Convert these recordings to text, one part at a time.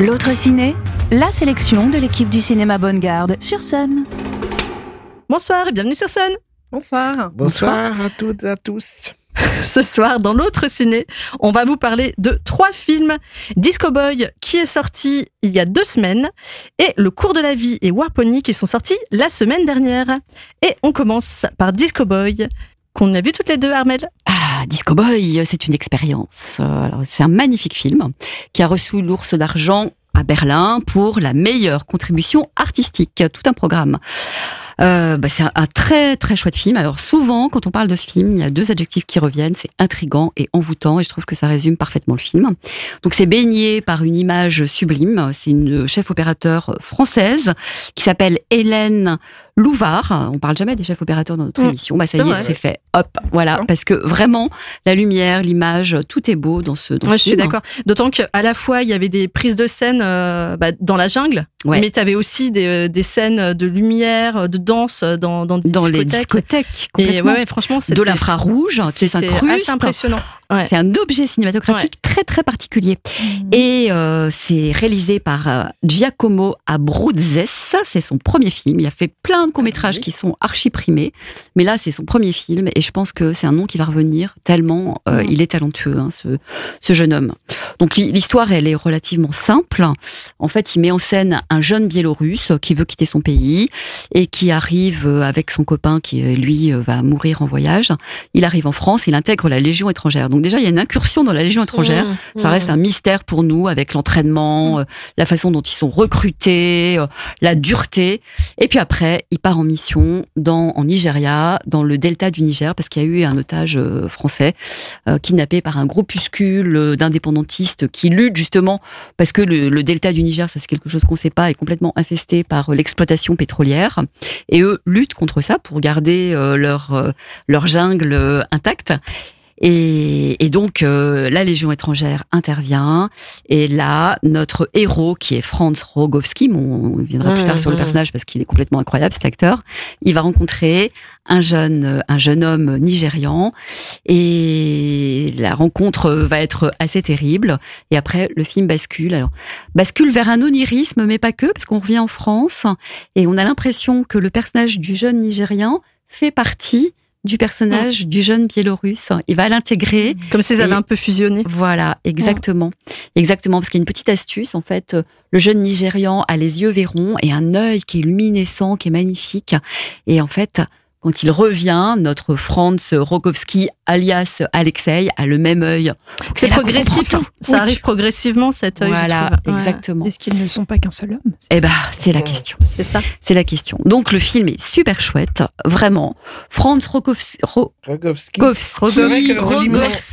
L'autre ciné, la sélection de l'équipe du cinéma Bonne Garde sur scène. Bonsoir et bienvenue sur scène. Bonsoir. Bonsoir à toutes et à tous. Ce soir, dans l'autre ciné, on va vous parler de trois films. Disco Boy, qui est sorti il y a deux semaines, et Le cours de la vie et Warpony, qui sont sortis la semaine dernière. Et on commence par Disco Boy, qu'on a vu toutes les deux, Armel. Ah, Disco Boy, c'est une expérience. Euh, C'est un magnifique film qui a reçu l'ours d'argent à Berlin pour la meilleure contribution artistique. Tout un programme. Euh, bah, c'est un, un très très chouette film. Alors souvent, quand on parle de ce film, il y a deux adjectifs qui reviennent, c'est intrigant et envoûtant, et je trouve que ça résume parfaitement le film. Donc c'est baigné par une image sublime. C'est une chef opérateur française qui s'appelle Hélène Louvard. On parle jamais des chefs opérateurs dans notre Mm, émission. Bah ça y est, c'est fait. Hop, voilà, parce que vraiment la lumière, l'image, tout est beau dans ce. Dans Ouais, ce je suis film. d'accord. D'autant qu'à la fois, il y avait des prises de scène euh, bah, dans la jungle, Ouais. mais tu avais aussi des, des scènes de lumière, de danse dans, les discothèques. Et complètement. ouais, ouais, franchement, de l'infrarouge qui c'était s'incruste. assez impressionnant. Ouais. C'est un objet cinématographique très très particulier. Et euh, c'est réalisé par euh, Giacomo Abruzzes. C'est son premier film. Il a fait plein de courts-métrages qui sont archi primés. Mais là, c'est son premier film. Et je pense que c'est un nom qui va revenir tellement euh, il est talentueux, hein, ce, ce jeune homme. Donc l'hi- l'histoire, elle est relativement simple. En fait, il met en scène un jeune Biélorusse qui veut quitter son pays et qui arrive avec son copain qui, lui, va mourir en voyage. Il arrive en France, il intègre la Légion étrangère. Donc déjà, il y a une incursion dans la Légion étrangère. Mmh, Ça mmh. reste un mystère pour nous avec l'entraînement, euh, la façon dont ils sont recrutés, euh, la dureté. Et puis après, il part en mission dans en Nigeria, dans le delta du Niger, parce qu'il y a eu un otage euh, français kidnappé par un groupuscule d'indépendantistes qui luttent justement parce que le, le delta du Niger, ça c'est quelque chose qu'on ne sait pas, est complètement infesté par l'exploitation pétrolière. Et eux luttent contre ça pour garder leur leur jungle intacte. Et, et donc euh, la Légion étrangère intervient. Et là notre héros qui est Franz Rogowski, bon, on viendra plus tard sur le personnage parce qu'il est complètement incroyable cet acteur, il va rencontrer un jeune un jeune homme nigérian. Et la rencontre va être assez terrible. Et après le film bascule. Alors bascule vers un onirisme mais pas que parce qu'on revient en France. Et on a l'impression que le personnage du jeune nigérian fait partie du personnage du jeune biélorusse. Il va l'intégrer. Comme s'ils avaient un peu fusionné. Voilà, exactement. Exactement, parce qu'il y a une petite astuce. En fait, euh, le jeune Nigérian a les yeux verrons et un œil qui est luminescent, qui est magnifique. Et en fait, quand il revient, notre Franz Rogowski, alias Alexei, a le même œil. C'est progressif. tout. Ça Oui. arrive progressivement, cet œil. Voilà. Ouais. exactement. Est-ce qu'ils ne sont pas qu'un seul homme? Eh ben, c'est la question. C'est ça. C'est la question. Donc, le film est super chouette, vraiment. Franz Rogowski, Ro- Rogowski.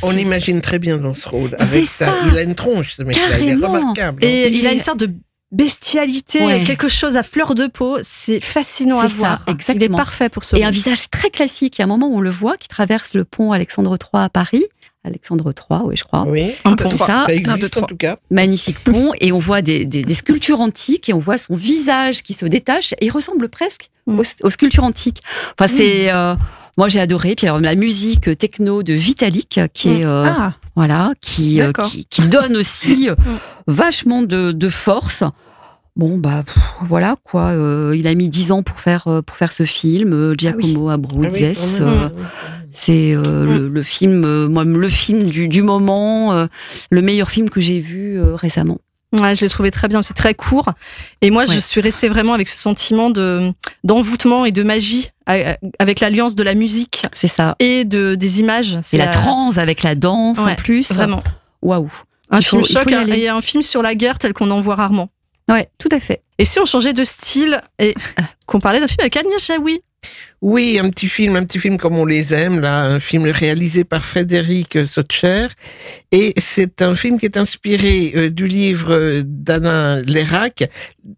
On l'imagine très bien dans ce rôle. Avec ça. il a une tronche, ce mec-là. Il est remarquable. hein. Et Il il, a une sorte de bestialité, Ouais. quelque chose à fleur de peau. C'est fascinant à C'est ça, voir. Il est exactement. parfait pour ce Et un visage très classique. Il y a un moment où on le voit qui traverse le pont Alexandre III à Paris. Alexandre III, oui, je crois. Oui, Un pont. Ça, ça un, deux, existe en tout cas. Magnifique pont. Et on voit des, des- des sculptures antiques et on voit son visage qui se détache et il ressemble presque Mm. aux, aux sculptures antiques. Enfin, c'est. euh, moi, j'ai adoré. Puis alors, la musique techno de Vitalik, qui est euh, Ah, voilà, qui, euh, qui qui donne aussi euh, vachement de, de force. Bon bah pff, voilà quoi. euh, il a mis dix ans pour faire euh, pour faire ce film. euh, Giacomo Ah Abruzzes. oui, c'est euh, le, le film, euh, moi, le film du, du moment, euh, le meilleur film que j'ai vu récemment. Ouais, je l'ai trouvé très bien. C'est très court. Et moi, je suis restée vraiment avec ce sentiment de d'envoûtement et de magie avec l'alliance de la musique C'est ça. et de des images. C'est la euh, transe avec la danse en plus. Vraiment. Waouh. Un Il film faut choc et un film sur la guerre tel qu'on en voit rarement. Ouais, tout à fait. Et si on changeait de style et qu'on parlait d'un film avec Agnès Jaoui Oui, un petit film, un petit film comme on les aime, là, un film réalisé par Frédéric Sotcher. Et c'est un film qui est inspiré euh, du livre euh, d'Anna Lérac,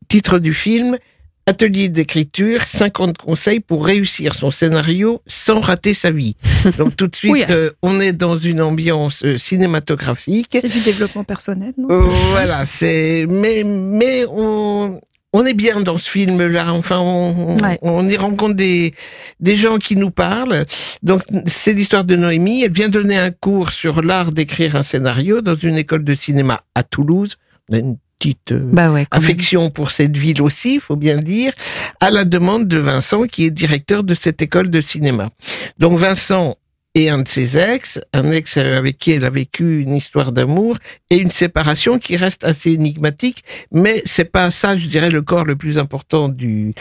titre du film Atelier d'écriture, 50 conseils pour réussir son scénario sans rater sa vie. Donc tout de suite, Oui. euh, on est dans une ambiance euh, cinématographique. c'est du développement personnel, non? Euh, voilà, c'est mais mais on on est bien dans ce film-là. Enfin, on, Ouais. on y rencontre des, des gens qui nous parlent. Donc, c'est l'histoire de Noémie. Elle vient donner un cours sur l'art d'écrire un scénario dans une école de cinéma à Toulouse. On a une petite euh, Bah ouais. quand même. affection pour cette ville aussi, il faut bien le dire, à la demande de Vincent, qui est directeur de cette école de cinéma. Donc Vincent est un de ses ex, un ex avec qui elle a vécu une histoire d'amour et une séparation qui reste assez énigmatique, mais c'est pas ça, je dirais, le corps le plus important du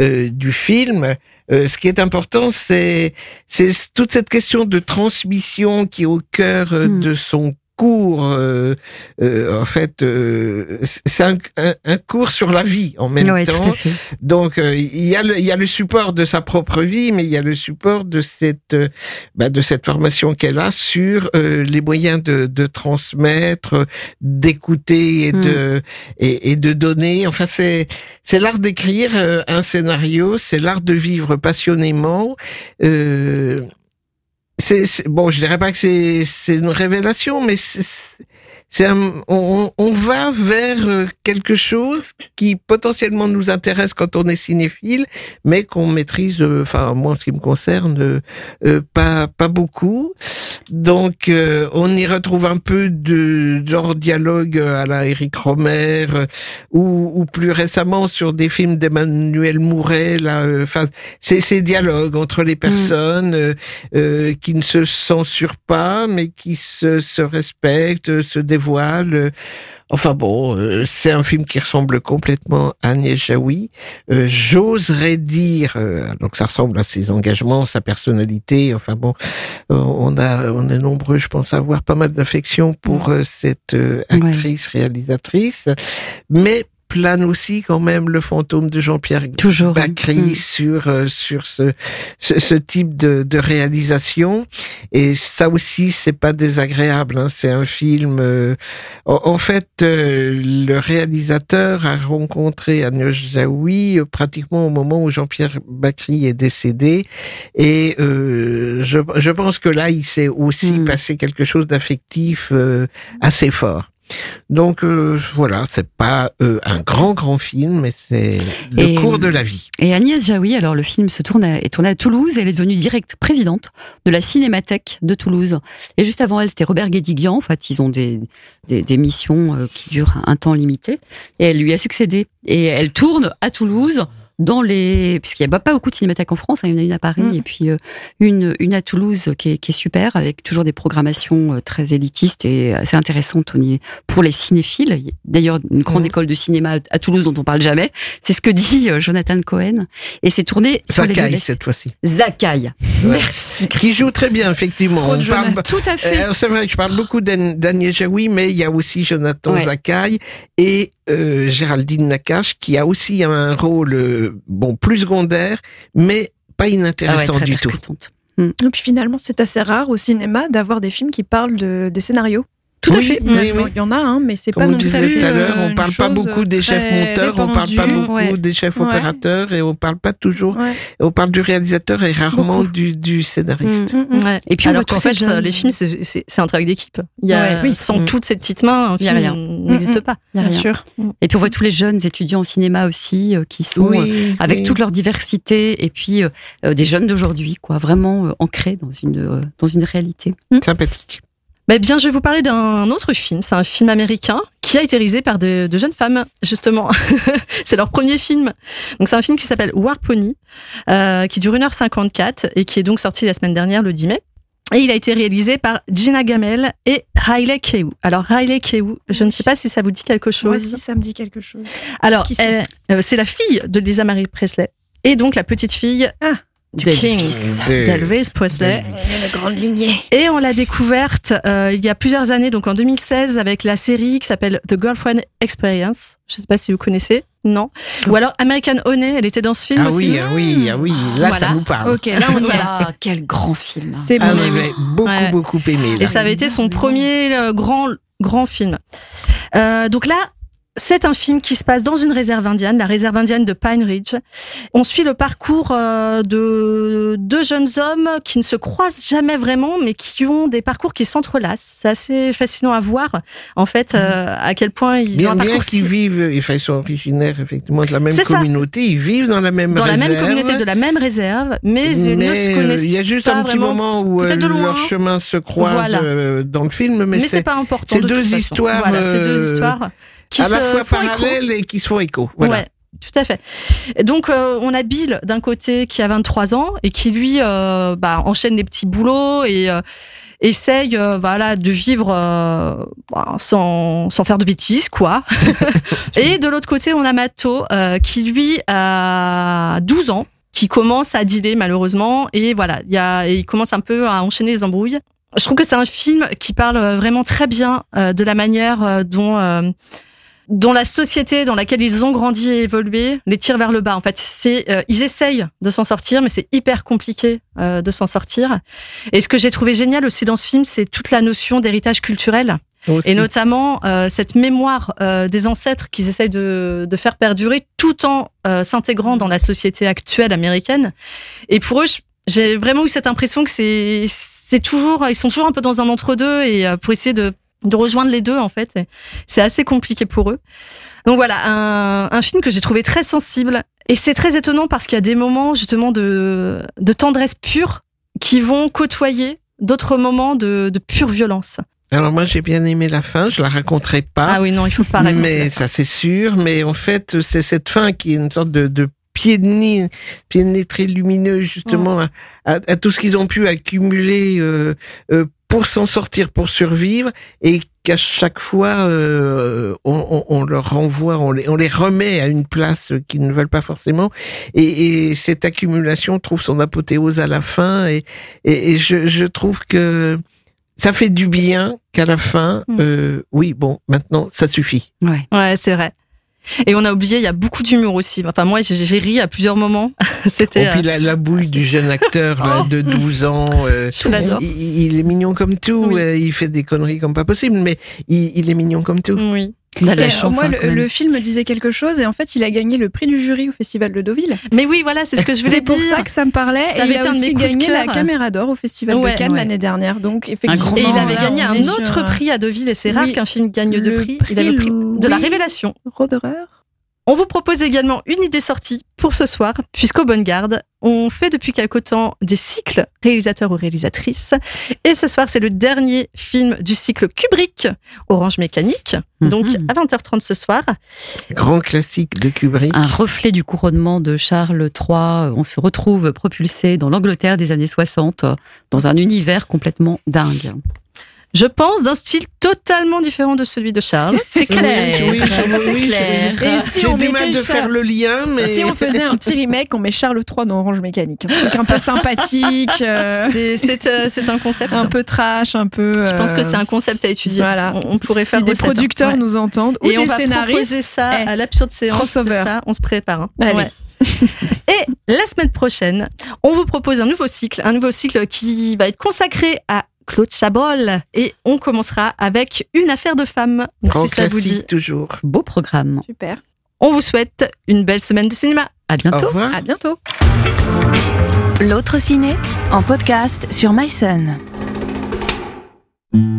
euh, du film. Euh, ce qui est important, c'est c'est toute cette question de transmission qui est au cœur euh, Hmm. de son cours. euh, euh, en fait, euh, c'est un, un- un cours sur la vie en même temps. Donc euh, il y a le il y a le support de sa propre vie, mais il y a le support de cette euh, bah, de cette formation qu'elle a sur euh, les moyens de, de transmettre, d'écouter et Mm. de et, et de donner. Enfin c'est c'est l'art d'écrire un scénario, c'est l'art de vivre passionnément. C'est bon, je dirais pas que c'est une révélation, mais un- on, on va vers euh, quelque chose qui potentiellement nous intéresse quand on est cinéphile, mais qu'on maîtrise, euh, enfin moi en ce qui me concerne, euh, pas pas beaucoup. Donc euh, on y retrouve un peu de genre dialogue à la Eric Romer ou, ou plus récemment sur des films d'Emmanuel Mouret. Là, enfin ces, ces dialogues entre les personnes euh, euh, qui ne se censurent pas, mais qui se, se respectent, se dévoilent. Enfin bon, euh, c'est un film qui ressemble complètement à Agnès Jaoui. Euh, J'oserais dire, euh, donc ça ressemble à ses engagements, sa personnalité. Enfin bon, euh, on a on est nombreux, je pense, à avoir pas mal d'affection pour euh, cette euh, Ouais. actrice réalisatrice, mais plane aussi quand même le fantôme de Jean-Pierre Toujours. Bacry Mm. sur euh, sur ce, ce ce type de, de réalisation et ça aussi c'est pas désagréable hein. c'est un film euh, en, en fait euh, le réalisateur a rencontré Agnès Jaoui euh, pratiquement au moment où Jean-Pierre Bacry est décédé et euh, je je pense que là il s'est aussi Mm. passé quelque chose d'affectif euh, assez fort donc euh, voilà, c'est pas euh, un grand grand film, mais c'est le Et, cours de la vie. Et Agnès Jaoui, alors le film se tourne à, est tourné à Toulouse. Elle est devenue directe présidente de la Cinémathèque de Toulouse. Et juste avant elle, c'était Robert Guédiguian. En fait, ils ont des, des, des missions euh, qui durent un, un temps limité. Et elle lui a succédé. Et elle tourne à Toulouse dans les puisqu'il n'y a pas beaucoup de cinémathèques en France, hein, il y en a une à Paris Mm. et puis euh, une une à Toulouse qui est, qui est super avec toujours des programmations euh, très élitistes et assez intéressantes pour les cinéphiles. D'ailleurs, une grande Mm. école de cinéma à Toulouse dont on parle jamais. C'est ce que dit euh, Jonathan Cohen et c'est tourné sur les cette fois-ci. Zakai. Merci. Qui joue très bien, effectivement. Trop de On parle-. Tout à fait. Euh, c'est vrai que je parle beaucoup d'Agnès Jaoui, mais il y a aussi Jonathan Ouais. Zakai et euh, Géraldine Nakache qui a aussi un rôle euh, bon plus secondaire, mais pas Ah ouais, inintéressant très du tout. Et puis finalement, c'est assez rare au cinéma d'avoir des films qui parlent de, de scénarios. Tout à Oui, fait. Il y, en a- oui, oui. il y en a, hein, mais c'est pas on non plus tout à l'heure, euh, on parle pas beaucoup des chefs monteurs, on parle pas beaucoup Ouais. des chefs Ouais. opérateurs et on parle pas toujours, Ouais. on parle du réalisateur et rarement du, du scénariste. Mm, mm. Ouais. Et puis on Alors qu'en ces fait, jeunes- les films, c'est- c'est c'est un travail d'équipe. Il y a. Sans Mm. toutes ces petites mains, un Il y a film rien. n'existe pas. Il y a Bien sûr. Et puis on voit tous les jeunes étudiants au cinéma aussi euh, qui sont euh, avec oui. toute leur diversité et puis euh, euh, des jeunes d'aujourd'hui quoi, vraiment euh, ancrés dans une euh, dans une réalité. sympathique. Mais bien, je vais vous parler d'un autre film. C'est un film américain qui a été réalisé par de, de jeunes femmes, justement. c'est leur premier film. Donc, c'est un film qui s'appelle War Pony, euh, qui dure 1h54 et qui est donc sorti la semaine dernière, le 10 mai. Et il a été réalisé par Gina Gamel et Riley Keough. Alors, Riley Keough, je ne sais pas si ça vous dit quelque chose. Moi, si ça me dit quelque chose. Alors, euh, c'est la fille de Lisa Marie Presley. Et donc, la petite fille Ah. Du D'Elvis. Presley. la grande lignée. Et on l'a découverte euh, il y a plusieurs années, donc en 2016, avec la série qui s'appelle The Girlfriend Experience. Je ne sais pas si vous connaissez. Non? Ou alors American Honey, elle était dans ce film Ah aussi. oui, ah oui, ah oui, là Voilà. ça nous parle. Ok, là on. Ah, quel grand film. C'est Ah, bon. j'avais beaucoup, Ouais. beaucoup aimé. Et ça avait été son premier euh, grand, grand film. Euh, donc là, C'est un film qui se passe dans une réserve indienne, la réserve indienne de Pine Ridge. On suit le parcours euh, de deux jeunes hommes qui ne se croisent jamais vraiment, mais qui ont des parcours qui s'entrelacent. C'est assez fascinant à voir, en fait, euh, à quel point ils Bien, ont un bien parcours qu'ils si- vivent, enfin, ils sont originaires effectivement de la même C'est ça. communauté, ils vivent dans la même dans la même réserve, communauté de la même réserve, mais, ils ne se euh, connaissent il y a juste pas un petit vraiment. moment où euh, leurs chemins se croisent Voilà. euh, dans le film, mais, Mais, c'est pas important. c'est de deux toute façon. histoires, Voilà, c'est deux euh, histoires qui à la se fois font écho. parallèles et qui se font écho. Voilà. Ouais, tout à fait. Et donc euh, on a Bill d'un côté qui a 23 ans et qui lui euh, bah, enchaîne les petits boulots et euh, essaye euh, voilà de vivre euh, bah, sans, sans faire de bêtises quoi. et de l'autre côté on a Matto euh, qui lui a 12 ans qui commence à dealer malheureusement et voilà il y a il commence un peu à enchaîner les embrouilles. Je trouve que c'est un film qui parle vraiment très bien euh, de la manière euh, dont dont la société dans laquelle ils ont grandi et évolué les tire vers le bas. En fait, c'est euh, ils essayent de s'en sortir, mais c'est hyper compliqué euh, de s'en sortir. Et ce que j'ai trouvé génial aussi dans ce film, c'est toute la notion d'héritage culturel Aussi. et notamment euh, cette mémoire euh, des ancêtres qu'ils essayent de, de faire perdurer tout en euh, s'intégrant dans la société actuelle américaine. Et pour eux, j'ai vraiment eu cette impression que c'est toujours ils sont toujours un peu dans un entre deux et euh, pour essayer de de rejoindre les deux en fait. C'est assez compliqué pour eux. Donc voilà, un, un film que j'ai trouvé très sensible et c'est très étonnant parce qu'il y a des moments justement de de tendresse pure qui vont côtoyer d'autres moments de, de pure violence. Alors moi j'ai bien aimé la fin, je la raconterai pas. Ah oui, non, il faut pas raconter mais ça c'est sûr. Mais en fait, c'est cette fin qui est une sorte de, de pied de nez, pied de nez très lumineux justement à, à- à tout ce qu'ils ont pu accumuler euh, euh, pour s'en sortir, pour survivre, et qu'à chaque fois euh, on, on- on leur renvoie, on les, on les remet à une place qu'ils ne veulent pas forcément, et, et cette accumulation trouve son apothéose à la fin, et, et, et je, je trouve que ça fait du bien qu'à la fin, Mm. euh, oui, bon, maintenant, ça suffit. Ouais. Ouais, c'est vrai. Et on a oublié, il y a beaucoup d'humour aussi. Enfin, moi, j'ai ri à plusieurs moments. Et C'était. puis la, la bouille du jeune acteur là, Oh. de 12 ans, euh, je l'adore. il, il est mignon comme tout, Oui. euh, il fait des conneries comme pas possible, mais il, il est mignon comme tout. Oui. La euh, chance. moi, hein, le, film disait quelque chose et en fait, il a gagné le prix du jury au Festival de Deauville. Mais oui, voilà, c'est ce que je voulais C'est pour dire. ça que ça me parlait. Ça et avait il a aussi gagné la caméra d'or au Festival Ouais, de Cannes ouais. l'année dernière. Donc, effectivement. Et il avait là, gagné un sur, autre euh, prix à Deauville, et c'est rare qu'un film gagne deux prix. Il avait le prix de la révélation. Roderer. On vous propose également une idée sortie pour ce soir, puisqu'au Bonne Garde, on fait depuis quelque temps des cycles réalisateurs ou réalisatrices. Et ce soir, c'est le dernier film du cycle Kubrick, Orange Mécanique. Donc, Mhm. à 20h30 ce soir. Grand classique de Kubrick. Un reflet du couronnement de Charles III. On se retrouve propulsé dans l'Angleterre des années 60, dans un univers complètement dingue. Je pense d'un style totalement différent de celui de Charles. C'est clair. Oui, oui, c'est oui, clair. Et si J'ai on du mal de Charles- faire le lien, mais Si on faisait un petit remake, on met Charles III dans Orange Mécanique. Un truc un peu sympathique, euh, C'est- euh, c'est un concept. un peu trash, un peu. Je pense que euh, c'est un concept à étudier. Voilà. On, on pourrait si faire des recette, hein. producteurs Ouais. nous entendent ou Et des on va scénaristes. proposer ça Eh, à l'absurde séance. crossover. pas On se prépare. hein. Allez. Ouais. Et la semaine prochaine, on vous propose un nouveau cycle, un nouveau cycle qui va être consacré à Claude Chabrol. Et on commencera avec une affaire de femme. Donc, grand si ça vous dit, classique toujours. Beau programme. Super. on vous souhaite une belle semaine de cinéma. À Au bientôt. revoir. À bientôt. L'autre ciné en podcast sur MySun.